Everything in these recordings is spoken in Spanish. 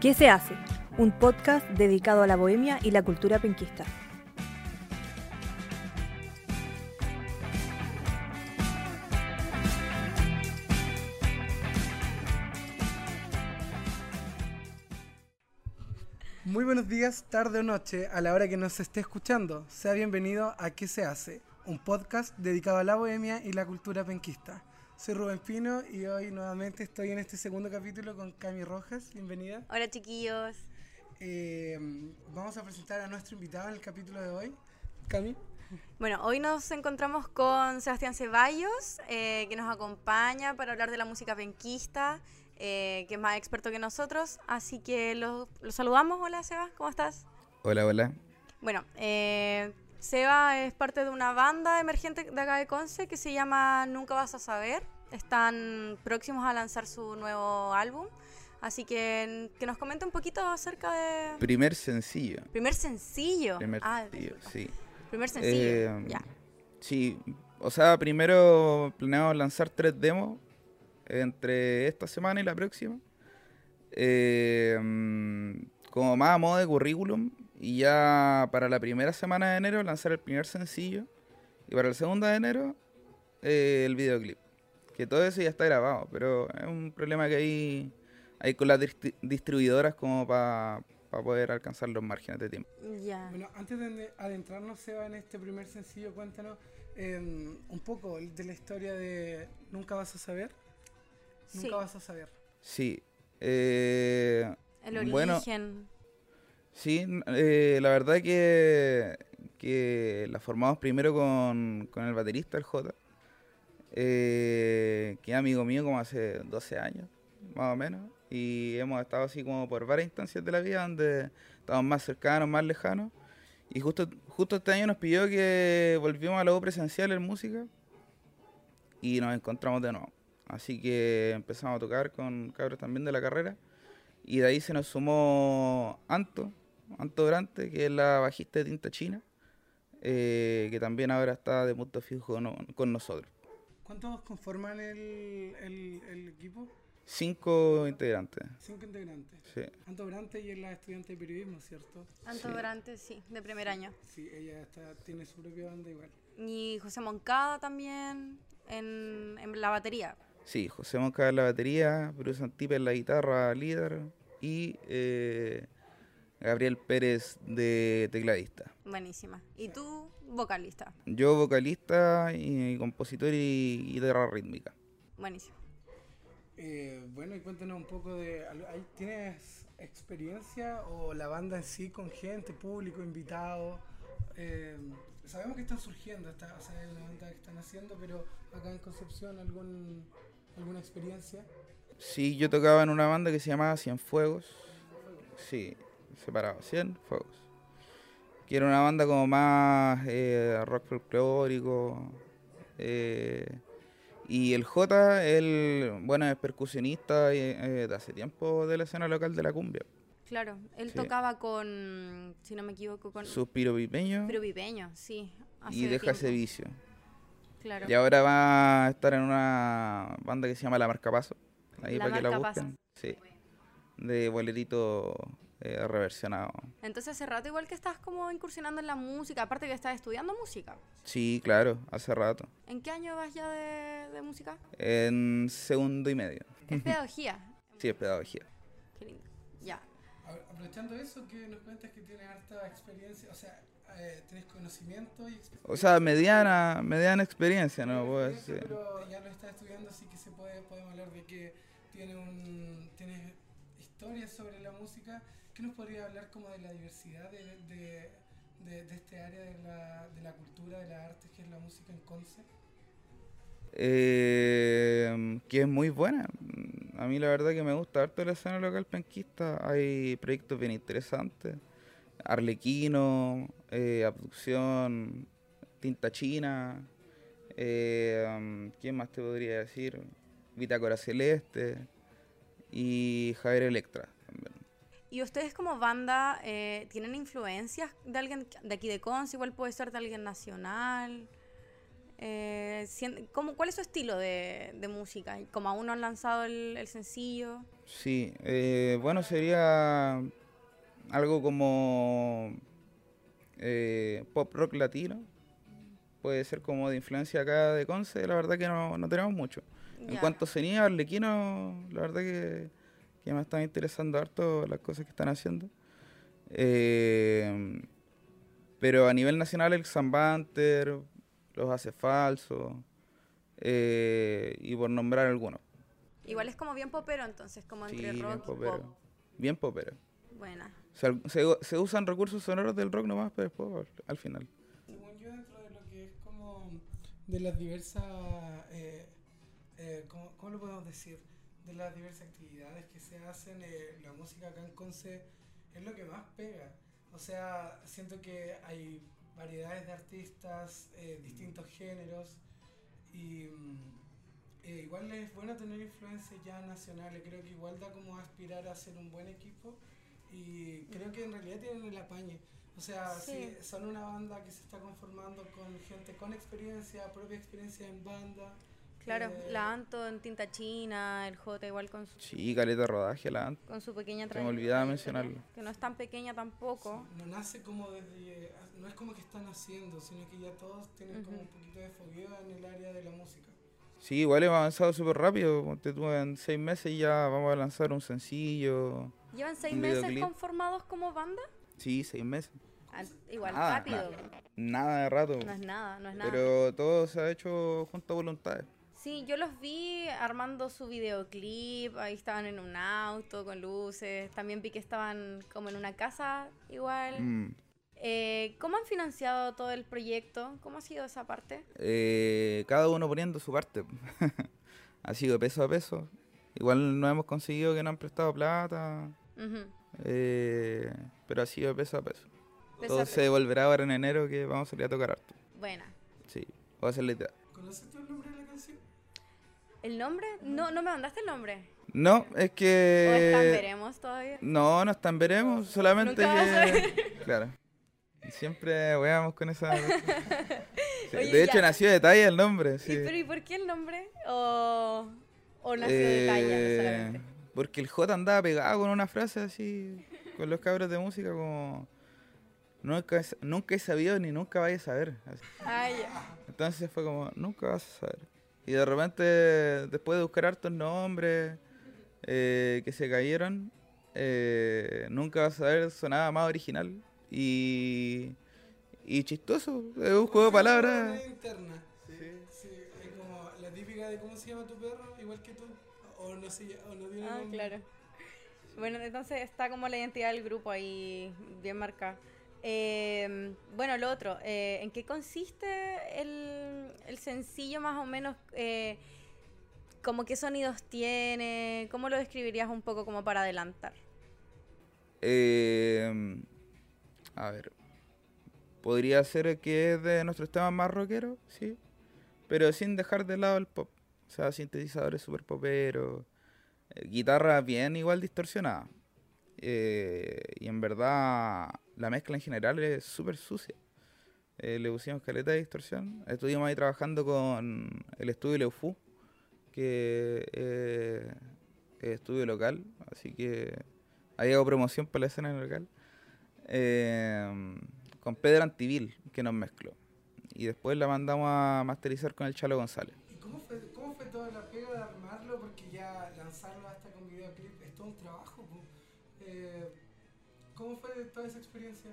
¿Qué se hace? Un podcast dedicado a la bohemia y la cultura penquista. Muy buenos días, tarde o noche, a la hora que nos esté escuchando. Sea bienvenido a ¿Qué se hace? Un podcast dedicado a la bohemia y la cultura penquista. Soy Rubén Pino y hoy nuevamente estoy en este segundo capítulo con Cami Rojas. Bienvenida. Hola chiquillos. Eh, vamos a presentar a nuestro invitado en el capítulo de hoy. Cami. Bueno, hoy nos encontramos con Sebastián Ceballos, eh, que nos acompaña para hablar de la música penquista, eh, que es más experto que nosotros. Así que lo, lo saludamos. Hola Seba, ¿cómo estás? Hola, hola. Bueno, eh, Seba es parte de una banda emergente de acá de Conce que se llama Nunca Vas a Saber. Están próximos a lanzar su nuevo álbum. Así que que nos comente un poquito acerca de... Primer sencillo. Primer sencillo. Primer Ah, sencillo, sí. Primer sencillo. Eh, ya. Sí, o sea, primero planeamos lanzar tres demos entre esta semana y la próxima. Eh, mm, como más a modo de currículum. Y ya para la primera semana de enero lanzar el primer sencillo. Y para la segunda de enero eh, el videoclip. Que todo eso ya está grabado, pero es un problema que hay, hay con las distri- distribuidoras como para poder alcanzar los márgenes de tiempo. Ya. Bueno, antes de adentrarnos, Seba, en este primer sencillo, cuéntanos eh, un poco de la historia de Nunca vas a saber. Sí. Nunca vas a saber. Sí. eh, El bueno, origen. Sí, eh, la verdad que, que la formamos primero con, con el baterista, el J, eh, que es amigo mío como hace 12 años, más o menos, y hemos estado así como por varias instancias de la vida donde estamos más cercanos, más lejanos, y justo, justo este año nos pidió que volvimos a U presencial en música y nos encontramos de nuevo. Así que empezamos a tocar con cabros también de la carrera. Y de ahí se nos sumó Anto, Anto Durante, que es la bajista de Tinta China, eh, que también ahora está de punto fijo con, con nosotros. ¿Cuántos conforman el, el, el equipo? Cinco integrantes. Cinco integrantes. Sí. Anto Brante y es la estudiante de periodismo, ¿cierto? Anto sí. Durante, sí, de primer año. Sí, ella está, tiene su propia banda igual. Y José Moncada también en, en la batería. Sí, José Monca en la batería, Bruce Antipe en la guitarra líder y eh, Gabriel Pérez de tecladista. Buenísima. Y tú, vocalista. Yo vocalista y, compositor y guitarra rítmica. Buenísimo. Eh, bueno, y cuéntanos un poco de... ¿Tienes experiencia o la banda en sí con gente, público, invitado? Eh, sabemos que están surgiendo, está, o sea, es una banda que están haciendo, pero acá en Concepción, algún, ¿alguna experiencia? Sí, yo tocaba en una banda que se llamaba Cienfuegos. Sí, separado, Cienfuegos. Que era una banda como más eh, rock folclórico. eh, y el J, él, bueno, es percusionista eh, eh, de hace tiempo de la escena local de la cumbia. Claro, él Sí. tocaba con, si no me equivoco, con Suspiro Pipeño Pero Vipeño, sí. hace y Deja ese vicio. Claro. Y ahora va a estar en una banda que se llama La Marca Paso. Ahí La para que la Marca Paso. busquen. Sí. De bolerito eh, reversionado. Entonces hace rato igual que estás como incursionando en la música, aparte que estás estudiando música. Sí, claro, hace rato. ¿En qué año vas ya de, de música? En segundo y medio. Es pedagogía. Sí, es pedagogía. Qué lindo. Ya. Aprovechando eso, que nos cuentas que tienes harta experiencia, o sea, eh, tienes conocimiento y experiencia. O sea, mediana, mediana experiencia, ¿no? Experiencia, decir. Pero ya lo estás estudiando, así que se puede, podemos hablar de que tiene un, tienes historias sobre la música. ¿Qué nos podría hablar como de la diversidad de, de, este área de la, de la cultura, de las artes, que es la música en Conce? Eh, que es muy buena. A mí la verdad que me gusta harto la escena local penquista. Hay proyectos bien interesantes. Arlequino, eh, Abducción, Tinta China. eh, ¿Quién más te podría decir? Bitácora Celeste y Javier Electra también. ¿Y ustedes como banda eh, tienen influencias de alguien de aquí de Conce? Igual puede ser de alguien nacional. Eh, ¿cómo- ¿Cuál es su estilo de, de música? Como aún no han lanzado el, el sencillo. Sí, eh, bueno, sería algo como eh, pop rock latino. Puede ser como de influencia acá de Conce, la verdad que no, no tenemos mucho. En cuanto a sonido arlequino, la verdad que, que me están interesando harto las cosas que están haciendo. Eh, pero a nivel nacional el Zambanter, los Hace Falso, eh, y por nombrar algunos. Igual es como bien popero, entonces, como Sí, entre bien rock y popero. pop. Bien popero. Buena. Se, se usan recursos sonoros del rock nomás, pero después al- al final. Según yo, dentro de lo que es como de las diversas, eh, eh, ¿cómo, cómo lo podemos decir? De las diversas actividades que se hacen, eh, la música acá en Conce es lo que más pega. O sea, siento que hay variedades de artistas, eh, distintos géneros y mm, eh, igual es bueno tener influencias ya nacionales. Creo que igual da como aspirar a ser un buen equipo y creo que en realidad tienen el apañe. O sea, Sí. sí, son una banda que se está conformando con gente con experiencia, propia experiencia en banda. Claro, Eh, la Anto en tinta china, el J igual con su, Sí, caleta de rodaje, la ant- con su pequeña Se me olvidaba trayectoria, mencionarlo. Que no es tan pequeña tampoco. No nace como desde. No es como que están haciendo, sino que ya todos tienen como Ujú. un poquito de fogueo en el área de la música. Sí, igual hemos avanzado súper rápido. ponte tú, en seis meses ya vamos a lanzar un sencillo. ¿Llevan seis meses videoclip. conformados como banda? Sí, seis meses. Ah, igual, Nada, rápido. Nada de rato. No es nada, no es nada. Pero todo se ha hecho junto a voluntades. Sí, yo los vi armando su videoclip, ahí estaban en un auto con luces, también vi que estaban como en una casa igual. Mm. Eh, ¿Cómo han financiado todo el proyecto? ¿Cómo ha sido esa parte? Eh, cada uno poniendo su parte. ha sido peso a peso. Igual no hemos conseguido que nos han prestado plata. Eh, pero ha sido peso a peso. Peso Todo a se peso. devolverá ahora en enero que vamos a salir a tocar harto. Buena. Sí, va a ser la idea. ¿El nombre? No, no me mandaste el nombre. No, es ¿O están que... veremos todavía? No, no están veremos, solamente que... Claro. Siempre weamos con esa... Sí, Oye, de hecho ya. nació de talla el nombre, sí. ¿Y, pero, ¿Y por qué el nombre? ¿O, o nació de talla Eh, solamente? Porque el J andaba pegado con una frase así, con los cabros de música como... Nunca, he- nunca he sabido ni nunca vayas a saber. así. Ah, ya. Entonces fue como, nunca vas a saber. Y de repente, después de buscar hartos nombres eh, que se cayeron, eh, nunca vas a saber sonaba más original y, y chistoso. Es un juego de palabras. Una interna. Sí, es como la típica de cómo se llama tu perro, igual que tú. O no, se, o no tiene Ah, nombre. claro. Bueno, entonces está como la identidad del grupo ahí bien marcada. Eh, bueno, lo otro, eh, ¿en qué consiste el, el sencillo más o menos? Eh, qué sonidos tiene? ¿Cómo lo describirías un poco como para adelantar? Eh, a ver, podría ser que es de nuestros temas más rockeros, sí, pero sin dejar de lado el pop. O sea, sintetizadores super poperos, eh, guitarra bien igual distorsionada. Eh, y en verdad la mezcla en general es súper sucia. Eh, le pusimos caleta de distorsión. Estuvimos ahí trabajando con el estudio Leufu, que eh, es estudio local, así que ahí hago promoción para la escena local. Eh, con Pedro Antivil, que nos mezcló. Y después la mandamos a masterizar con el Chalo González. ¿Y cómo fue, cómo fue toda la pega de armarlo? Porque ya lanzarlo hasta con videoclip es todo un trabajo. ¿Cómo fue toda esa experiencia?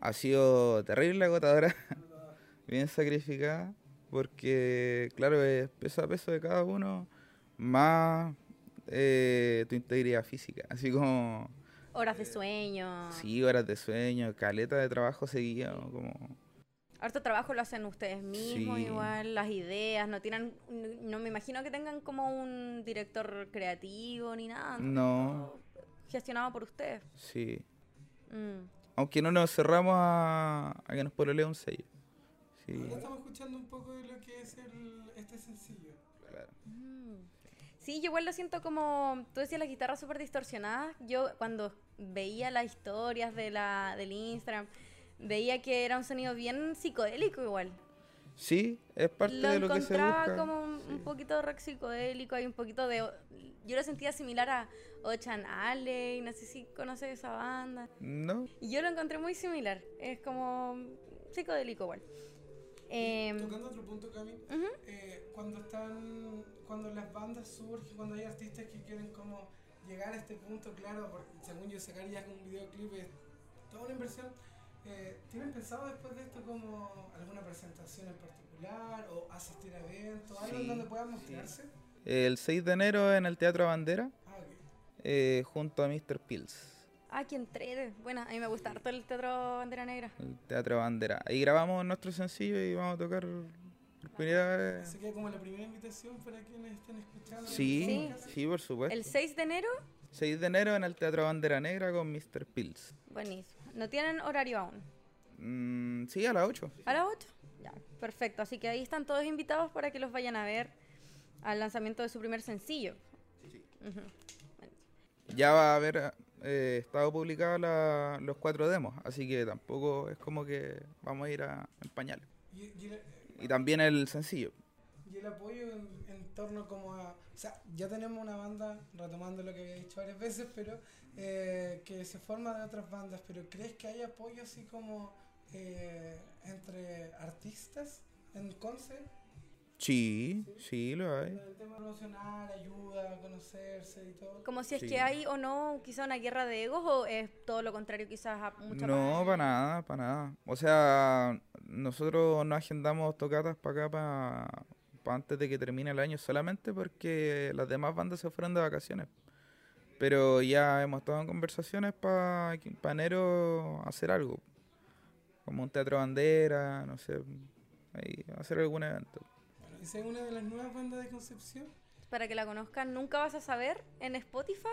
Ha sido terrible agotadora, bien sacrificada, porque claro, es peso a peso de cada uno, más eh, tu integridad física. Así como, Horas de sueño. sí, horas de sueño, caleta de trabajo seguido, como... Harto trabajo lo hacen ustedes mismos Sí. igual, las ideas, no tienen, no me imagino que tengan como un director creativo ni nada. No, Gestionado por ustedes. sí. Mm. Aunque no nos cerramos a, a que nos pololea un sello. Sí, Ahora estamos escuchando un poco de lo que es el, este sencillo. claro. Mm. Sí, yo igual lo siento como, tú decías las guitarras súper distorsionadas, yo cuando veía las historias de la, del Instagram, veía que era un sonido bien psicodélico igual. Sí, es parte lo de lo que se encontraba busca. como un, un sí. poquito de rock psicodélico, hay un poquito de... Yo lo sentía similar a Ocean Alley, no sé si conoces esa banda. No, Y yo lo encontré muy similar, es como psicodélico igual. Em, Tocando otro punto, Cami, ujú. eh, cuando están, cuando las bandas surgen, cuando hay artistas que quieren como llegar a este punto, claro, porque según yo sacar ya un videoclip es toda una inversión. Eh, ¿Tienen pensado después de esto como alguna presentación en particular o asistir a eventos, algo en Sí, donde puedan sí. mostrarse? el 6 de enero en el Teatro Bandera, Ah, ok. eh, junto a Mr. Pills. Ah, qué entrete. Bueno, a mí me gusta harto el teatro Bandera Negra. El Teatro Bandera. Ahí grabamos nuestro sencillo y vamos a tocar por primera vez. Así que como la primera invitación para quienes estén escuchando. Sí, el sí, por supuesto. El 6 de enero, 6 de enero en el Teatro Bandera Negra con Mr. Pills. buenísimo. No tienen horario aún. Mm, sí, a las 8. ¿A las 8? Ya, perfecto. Así que ahí están todos invitados para que los vayan a ver al lanzamiento de su primer sencillo. Ujú. Ya va a haber eh, estado publicados la- los cuatro demos, así que tampoco es como que vamos a ir a, en pañales. Y, y también el sencillo. y el apoyo torno como a... O sea, ya tenemos una banda, retomando lo que había dicho varias veces, pero eh, que se forma de otras bandas, pero ¿crees que hay apoyo así como eh, entre artistas en Conce? Sí, sí, lo hay. El tema promocional, ayuda a conocerse y todo. Como si es Sí. que hay o no quizá una guerra de egos o es todo lo contrario, quizás a mucho No, más. para nada, para nada. O sea, nosotros no agendamos tocatas para acá para antes de que termine el año solamente porque las demás bandas se fueron de vacaciones. Pero ya hemos estado en conversaciones para enero hacer algo. Como un teatro bandera, no sé, ahí, hacer algún evento. Bueno, esa es una de las nuevas bandas de Concepción. Para que la conozcan, nunca vas a saber en Spotify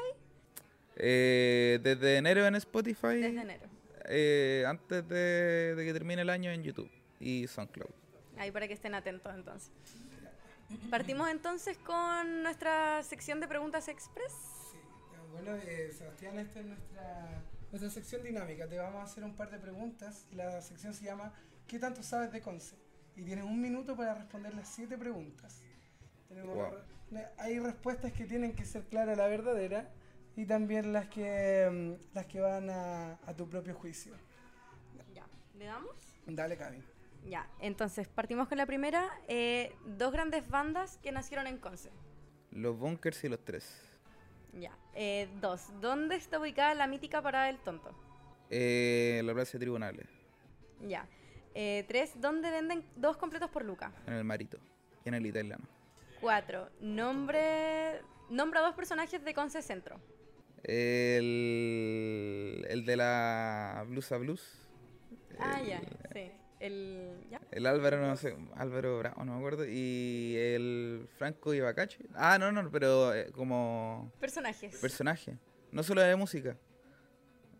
Eh, desde enero en Spotify, desde enero. eh, antes de, de que termine el año en YouTube y SoundCloud. Ahí para que estén atentos entonces. Partimos entonces con nuestra sección de preguntas express. Sí, eh, bueno, eh, Sebastián, esta es nuestra, nuestra sección dinámica. Te vamos a hacer un par de preguntas. La sección se llama ¿Qué tanto sabes de Conce? Y tienes un minuto para responder las siete preguntas. Tenemos Wow. re- hay respuestas que tienen que ser claras la verdadera y también las que, mm, las que van a, a tu propio juicio. Ya, ¿le damos? Dale, Cami. Ya, entonces partimos con la primera. Eh, dos grandes bandas que nacieron en Conce. Los bunkers y los tres. Ya. Eh, dos, ¿dónde está ubicada la mítica Parada del Tonto? Eh, la plaza de tribunales, Ya. Eh, tres, ¿dónde venden dos completos por Luca? en el marito y en el italiano. Cuatro, nombre... Nombra dos personajes de Conce Centro. El, el de la blusa blues. Ah, el, ya, sí. El... ¿Ya? El Álvaro, no sé, Álvaro Bravo, no me acuerdo. Y el Franco Ibacache. Ah, no, no, pero eh, como Personajes. personaje. No solo de música.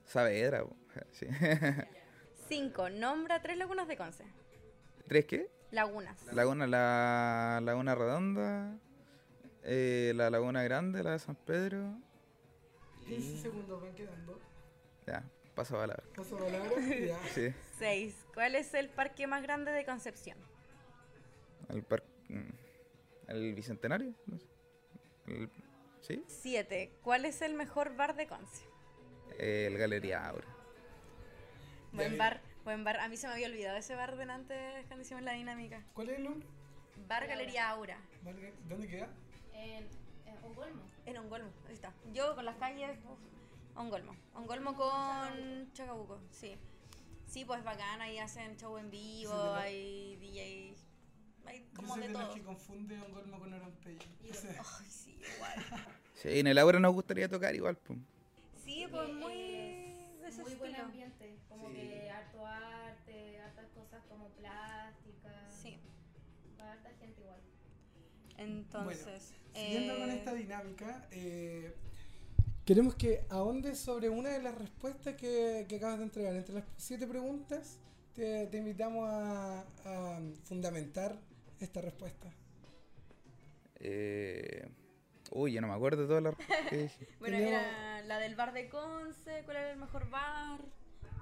Saavedra, sí. Cinco, nombra tres lagunas de Conce. ¿Tres qué? Lagunas. Laguna, la Laguna Redonda, eh, la Laguna Grande, la de San Pedro. 15 segundos van quedando. Ya, paso palabra. Paso palabra. ya. Sí, Seis, ¿cuál es el parque más grande de Concepción? el par- mm, ¿El Bicentenario? No sé. El- ¿Sí? Siete, ¿cuál es el mejor bar de Conce? El Galería Aura. Buen bar, buen bar. A mí se me había olvidado ese bar delante cuando hicimos la dinámica. ¿Cuál es el nombre? Bar Galería Aura. ¿Dónde queda? En, en Ongolmo. En Ongolmo, ahí está. Yo con las calles, uf, Ongolmo. Ongolmo con Chacabuco, sí. Sí, pues bacán, ahí hacen show en vivo, Sí, hay DJ, hay Yo como soy de de los todo. que confunde Ongolmo con. Sí. Ay, sí, igual. Sí, en el Aura nos gustaría tocar igual, pues. Sí, pues muy es muy buen ambiente, como Sí. que harto arte, hartas cosas como plásticas. Sí, Va harta gente igual. entonces... Siguiendo con eh, esta dinámica, eh, queremos que ahondes sobre una de las respuestas que, que acabas de entregar. Entre las siete preguntas, te, te invitamos a, a fundamentar esta respuesta. Eh, uy, yo no me acuerdo de todas las respuestas que dije. Bueno, era la del bar de Conce, cuál era el mejor bar,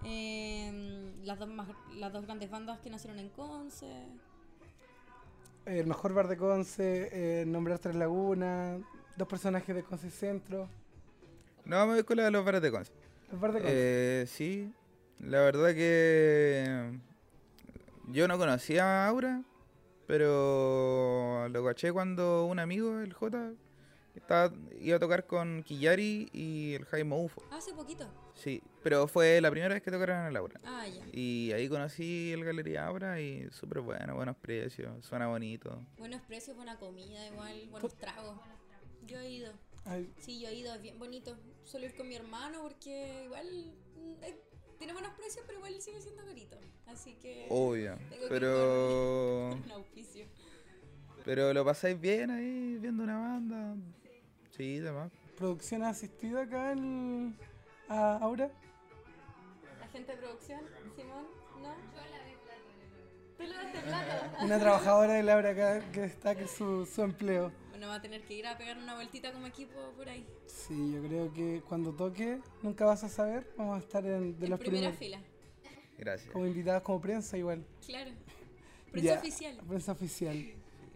em, las, dos más, las dos grandes bandas que nacieron en Conce. el mejor bar de Conce, eh, nombrar Tres Lagunas, dos personajes de Conce Centro. No, me voy con la de los bares de Conce. El bar de Conce. Eh, sí, la verdad que yo no conocía a Aura, pero lo caché cuando un amigo, el J, estaba, iba a tocar con Killari y el Jaime Ufo. Hace poquito. Sí, pero fue la primera vez que tocaron en el Aura. Ah, ya. Y ahí conocí el Galería Aura y súper bueno, buenos precios, suena bonito. Buenos precios, buena comida, igual, buenos tragos. Yo he ido. Ay, Sí, yo he ido, es bien bonito. Suelo ir con mi hermano porque igual mm, eh, tiene buenos precios, pero igual sigue siendo carito. Así que. Obvio, tengo que ir pero... con un auspicio. Pero lo pasáis bien ahí viendo una banda. Sí, demás. producción asistida acá en a Aura. La gente de producción, Simón, ¿no? Tú le das el plato. Una trabajadora de Laura acá que destaque su, su empleo. Bueno, va a tener que ir a pegar una vueltita como equipo por ahí. Sí, yo creo que cuando toque, nunca vas a saber, vamos a estar en, de en los primera primeros fila, Gracias. como invitados como prensa igual. claro. Prensa Ya, oficial. Prensa oficial.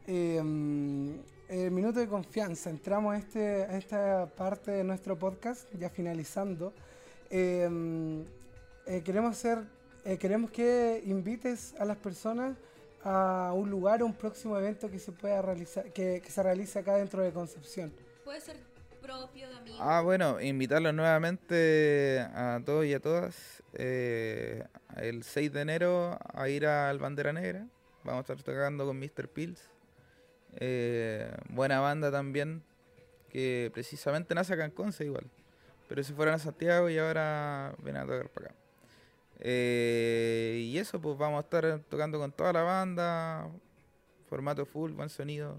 Eh, eh, minuto de confianza. Entramos a, este, a esta parte de nuestro podcast, ya finalizando. Eh, eh, queremos hacer, eh, queremos que invites a las personas a un lugar, un próximo evento que se pueda realizar, que, que se realice acá dentro de Concepción. Puede ser propio de amigos. Ah, bueno, invitarlos nuevamente a todos y a todas eh, el 6 de enero a ir al Bandera Negra. Vamos a estar tocando con Mr. Pills. Eh, buena banda también, que precisamente nace acá en Conce igual. Pero se fueron a Santiago y ahora vienen a tocar para acá. Eh, y eso, pues vamos a estar tocando con toda la banda. Formato full, buen sonido.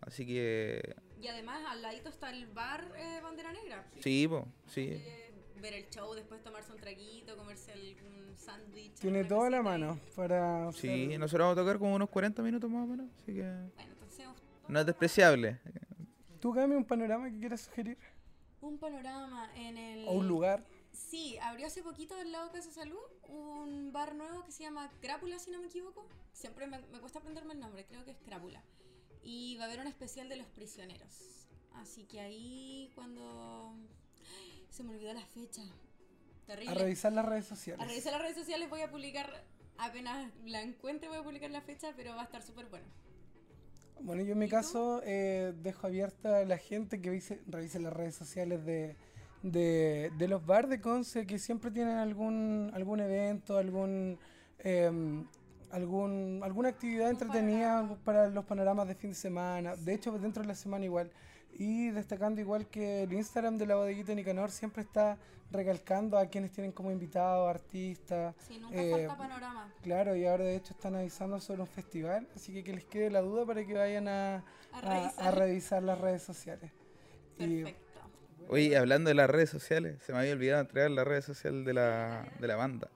Así que Y además al ladito está el bar eh, Bandera Negra. sí, pues, sí. Eh, ver el show, después tomarse un traguito, comerse algún sándwich. Tiene toda la mano para Sí, hacer- nosotros vamos a tocar como unos 40 minutos más o menos, así que Bueno, entonces no es despreciable. ¿Tú, Cami, un panorama que quieras sugerir? un panorama en el... ¿O un lugar? Sí, abrió hace poquito del lado de Casa Salud un bar nuevo que se llama Crápula, si no me equivoco. Siempre me, me cuesta aprenderme el nombre, creo que es Crápula. Y va a haber un especial de los prisioneros. Así que ahí cuando... Se me olvidó la fecha. Terrible. A revisar las redes sociales. A revisar las redes sociales voy a publicar, apenas la encuentre voy a publicar la fecha, pero va a estar súper bueno. Bueno, yo en mi caso eh, dejo abierta a la gente que revise, revise las redes sociales de, de, de los bar de Conce que siempre tienen algún algún evento, algún em, algún alguna actividad entretenida para los panoramas de fin de semana. De hecho, dentro de la semana igual. Y destacando igual que el Instagram de la bodeguita Nicanor siempre está recalcando a quienes tienen como invitados, artistas. Sí, nunca Eh, falta panorama. Claro, y ahora de hecho están avisando sobre un festival, así que que les quede la duda para que vayan a, A a- revisar. a revisar las redes sociales. Y Perfecto. Oye, hablando de las redes sociales, se me había olvidado entregar la red social de la, de la banda.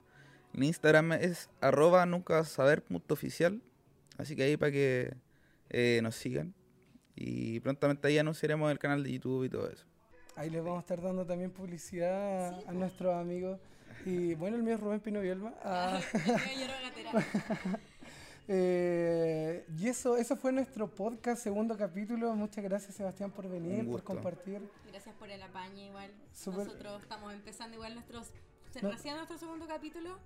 En Instagram es arroba nunca vas a saber punto oficial, así que ahí para que eh, nos sigan. Y prontamente ahí anunciaremos el canal de YouTube y todo eso. ahí les vamos a estar dando también publicidad a, a nuestros amigos. Y bueno, el mío es Rubén Pino Bielma. Ah. eh, y eso, eso fue nuestro podcast, segundo capítulo. Muchas gracias Sebastián por venir, por compartir. Gracias por el apañe igual. Nosotros estamos empezando igual nuestros No. recién nuestro segundo capítulo.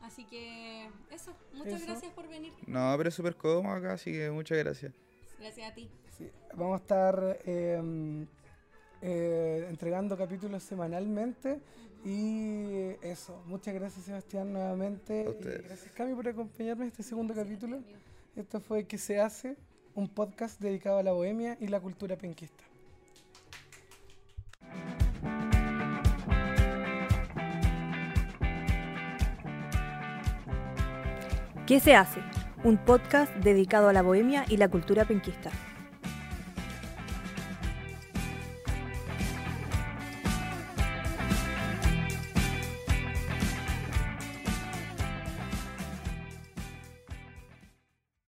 Así que eso, muchas Eso. gracias por venir. No, pero es súper cómodo acá, así que muchas gracias. Gracias a ti. Sí, vamos a estar eh, eh, entregando capítulos semanalmente. Y eso, muchas gracias Sebastián nuevamente. A Y gracias Cami por acompañarme en este segundo capítulo. Esto fue ¿Qué se hace? Un podcast dedicado a la bohemia y la cultura penquista. ¿Qué se hace? Un podcast dedicado a la bohemia y la cultura penquista.